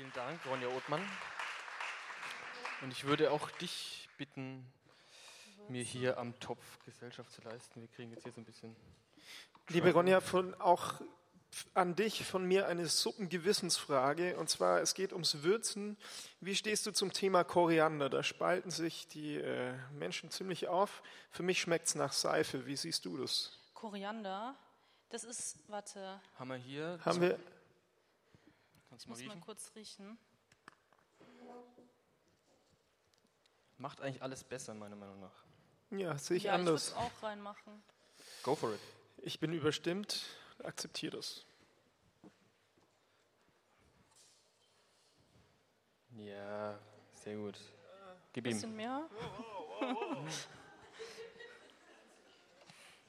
Vielen Dank, Ronja Othmann. Und ich würde auch dich bitten, mir hier am Topf Gesellschaft zu leisten. Wir kriegen jetzt hier so ein bisschen. Liebe Ronja, von, auch an dich von mir eine Suppengewissensfrage. Und zwar, es geht ums Würzen. Wie stehst du zum Thema Koriander? Da spalten sich die äh, Menschen ziemlich auf. Für mich schmeckt es nach Seife. Wie siehst du das? Koriander, das ist, warte, Haben wir hier. Haben wir, Kannst ich mal muss mal kurz riechen. Macht eigentlich alles besser, meiner Meinung nach. ja, sehe ich ja, ich anders. es auch reinmachen. Go for it. Ich bin überstimmt, akzeptiere das. Ja, sehr gut. Gib ihm. Bisschen mehr?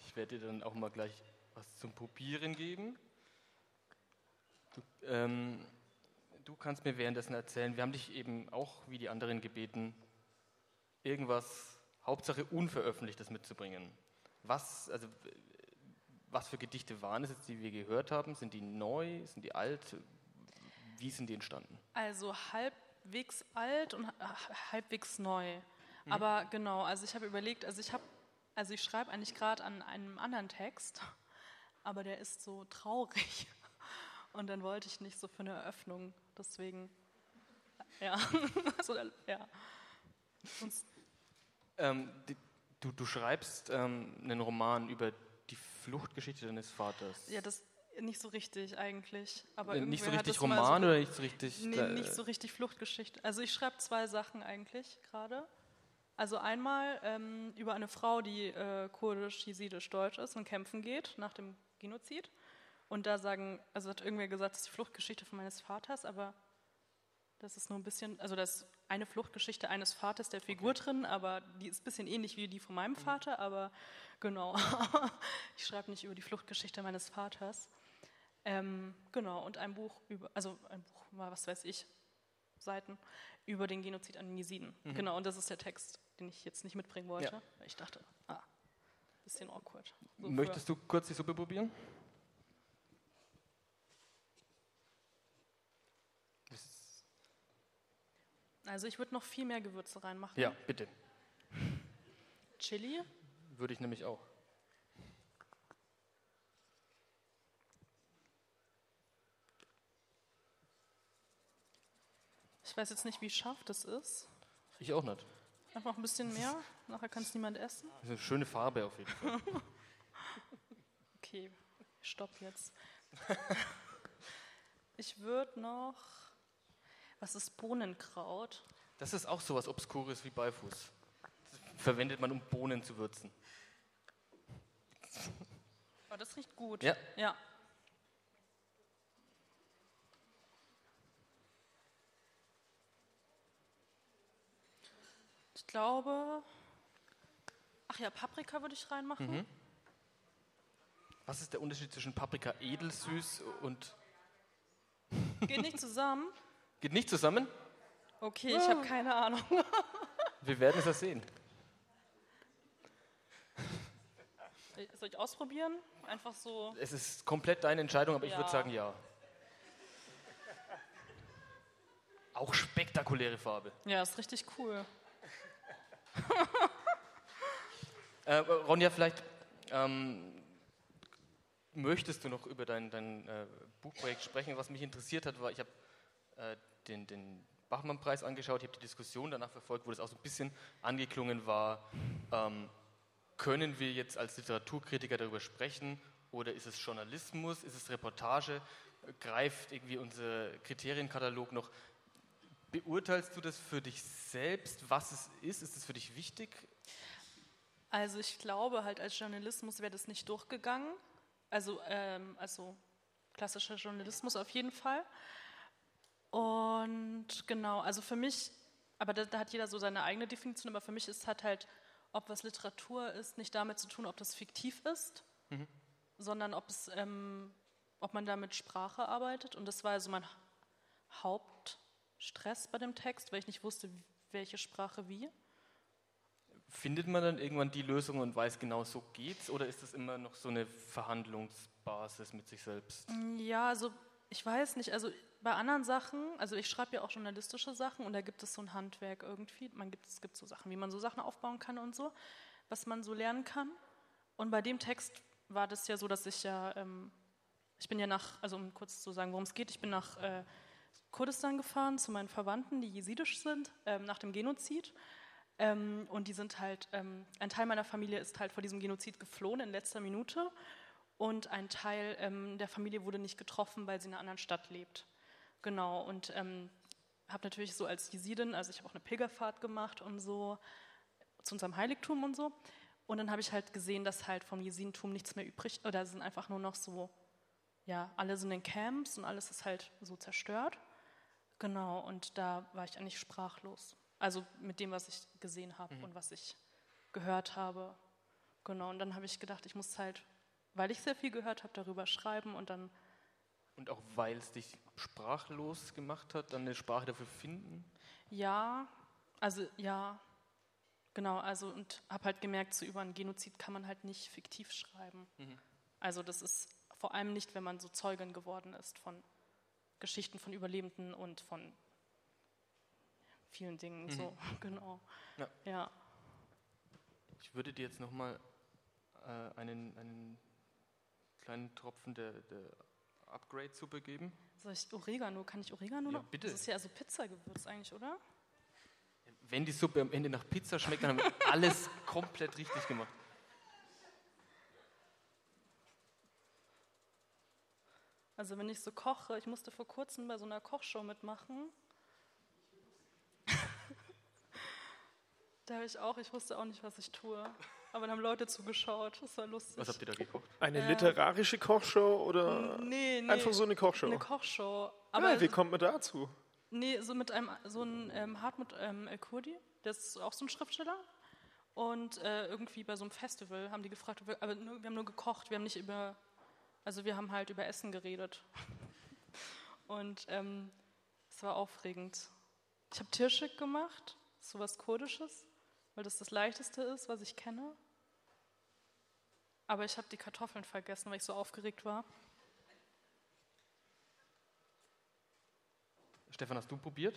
Ich werde dir dann auch mal gleich was zum Probieren geben. Du, ähm, du kannst mir währenddessen erzählen, wir haben dich eben auch wie die anderen gebeten, irgendwas, Hauptsache Unveröffentlichtes mitzubringen. Was, also, was für Gedichte waren es jetzt, die wir gehört haben? Sind die neu? Sind die alt? Wie sind die entstanden? Also halbwegs alt und ha- halbwegs neu. Mhm. Aber genau, also ich habe überlegt, also ich habe, also ich schreibe eigentlich gerade an einem anderen Text, aber der ist so traurig. Und dann wollte ich nicht so für eine Eröffnung, deswegen, ja, also, ja. Ähm, die, du, du schreibst ähm, einen Roman über die Fluchtgeschichte deines Vaters. ja, das nicht so richtig eigentlich. Aber Äh, nicht so richtig Roman so, oder nicht so richtig. Nee, äh, nicht so richtig Fluchtgeschichte. Also ich schreibe zwei Sachen eigentlich gerade. Also einmal ähm, über eine Frau, die äh, kurdisch, jesidisch, deutsch ist und kämpfen geht nach dem Genozid. Und da sagen, also hat irgendwer gesagt, das ist die Fluchtgeschichte von meines Vaters, aber das ist nur ein bisschen, also das ist eine Fluchtgeschichte eines Vaters der Figur drin, aber die ist ein bisschen ähnlich wie die von meinem Vater, aber genau. ich schreibe nicht über die Fluchtgeschichte meines Vaters. Ähm, genau, und ein Buch über, also ein Buch, mal was weiß ich, Seiten über den Genozid an den Jesiden. Genau, und das ist der Text, den ich jetzt nicht mitbringen wollte. Ja. Ich dachte, ah, bisschen awkward. So Möchtest du kurz die Suppe probieren? Also ich würde noch viel mehr Gewürze reinmachen. Ja, bitte. Chili, Würde ich nämlich auch. ich weiß jetzt nicht, wie scharf das ist. Ich auch nicht. Einfach ein bisschen mehr, nachher kann es niemand essen. Das ist eine schöne Farbe auf jeden Fall. Okay, stopp jetzt. Ich würde noch, was ist Bohnenkraut? Das ist auch sowas Obskures wie Beifuß. Das verwendet man, um Bohnen zu würzen. Oh, das riecht gut. Ja. Ja. Ich glaube. Ach ja, Paprika würde ich reinmachen. Mhm. Was ist der Unterschied zwischen Paprika edelsüß und. Geht nicht zusammen. Geht nicht zusammen? Okay, ich habe keine Ahnung. Wir werden es ja sehen. Soll ich ausprobieren? Einfach so. Es ist komplett deine Entscheidung, aber ich würde Ja. sagen ja. Auch spektakuläre Farbe. Ja, ist richtig cool. Äh, Ronja, vielleicht ähm, möchtest du noch über dein, dein äh, Buchprojekt sprechen. Was mich interessiert hat, war, ich habe äh, den, den Bachmann-Preis angeschaut, ich habe die Diskussion danach verfolgt, wo das auch so ein bisschen angeklungen war. Ähm, können wir jetzt als Literaturkritiker darüber sprechen oder ist es Journalismus, ist es Reportage? Greift irgendwie unser Kriterienkatalog noch? Beurteilst du das für dich selbst, was es ist? Ist es für dich wichtig? Also ich glaube halt als Journalismus wäre das nicht durchgegangen. Also, ähm, also klassischer Journalismus auf jeden Fall. Und genau, also für mich, aber da, da hat jeder so seine eigene Definition, aber für mich ist hat halt, ob was Literatur ist, nicht damit zu tun, ob das fiktiv ist, sondern ob es, ähm, ob man da mit Sprache arbeitet. Und das war also mein Hauptstress bei dem Text, weil ich nicht wusste, welche Sprache wie. Findet man dann irgendwann die Lösung und weiß genau, so geht's? Oder ist das immer noch so eine Verhandlungsbasis mit sich selbst? Ja, also ich weiß nicht, also bei anderen Sachen, also ich schreibe ja auch journalistische Sachen und da gibt es so ein Handwerk irgendwie. Man gibt, es gibt so Sachen, wie man so Sachen aufbauen kann und so, was man so lernen kann. Und bei dem Text war das ja so, dass ich ja, ähm, ich bin ja nach, also um kurz zu sagen, worum es geht, ich bin nach äh, Kurdistan gefahren zu meinen Verwandten, die jesidisch sind, ähm, nach dem Genozid. Ähm, und die sind halt, ähm, ein Teil meiner Familie ist halt vor diesem Genozid geflohen in letzter Minute und ein Teil ähm, der Familie wurde nicht getroffen, weil sie in einer anderen Stadt lebt. Genau, und ähm, habe natürlich so als Jesidin, also ich habe auch eine Pilgerfahrt gemacht und so zu unserem Heiligtum und so. Und dann habe ich halt gesehen, dass halt vom Jesidentum nichts mehr übrig, oder sind einfach nur noch so, ja, alle sind in Camps und alles ist halt so zerstört. Genau, und da war ich eigentlich sprachlos. Also mit dem, was ich gesehen habe mhm. und was ich gehört habe. Genau, und dann habe ich gedacht, ich muss halt weil ich sehr viel gehört habe, darüber schreiben und dann. Und auch weil es dich sprachlos gemacht hat, dann eine Sprache dafür finden? Ja, also ja, genau, also und habe halt gemerkt, so über einen Genozid kann man halt nicht fiktiv schreiben. Mhm. Also das ist vor allem nicht, wenn man so Zeugin geworden ist von Geschichten von Überlebenden und von vielen Dingen, mhm. so, genau. Ja. ja. Ich würde dir jetzt nochmal äh, einen, einen kleinen Tropfen der, der Upgrade-Suppe geben. Soll ich Oregano? Kann ich Oregano ja, noch? bitte. Das ist ja also Pizzagewürz eigentlich, oder? Wenn die Suppe am Ende nach Pizza schmeckt, dann haben wir alles komplett richtig gemacht. Also wenn ich so koche, ich musste vor kurzem bei so einer Kochshow mitmachen. Da habe ich auch, ich wusste auch nicht, was ich tue. Aber dann haben Leute zugeschaut. Das war lustig. Was habt ihr da gekocht? Eine äh, literarische Kochshow oder nee, nee, einfach so eine Kochshow? Eine Kochshow. Aber ja, wie kommt man dazu? Nee, so mit einem so ein ähm, Hartmut ähm, El-Kurdi, der ist auch so ein Schriftsteller. Und äh, irgendwie bei so einem Festival haben die gefragt, aber nur, wir haben nur gekocht, wir haben nicht über, also wir haben halt über Essen geredet. Und ähm, es war aufregend. Ich habe Tirschik gemacht, so was Kurdisches weil das das Leichteste ist, was ich kenne. Aber ich habe die Kartoffeln vergessen, weil ich so aufgeregt war. Stefan, hast du probiert?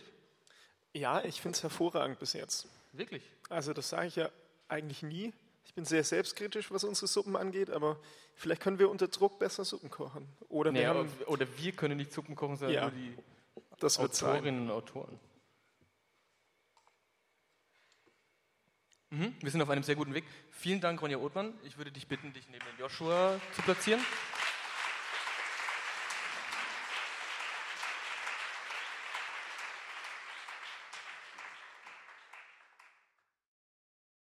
Ja, ich finde es hervorragend bis jetzt. Wirklich? Also das sage ich ja eigentlich nie. Ich bin sehr selbstkritisch, was unsere Suppen angeht, aber vielleicht können wir unter Druck besser Suppen kochen. Oder, nee, wir, haben, oder wir können nicht Suppen kochen, sondern ja, nur die das Autorinnen und Autoren. Mhm, wir sind auf einem sehr guten Weg. Vielen Dank, Ronja Othmann. Ich würde dich bitten, dich neben Joshua zu platzieren.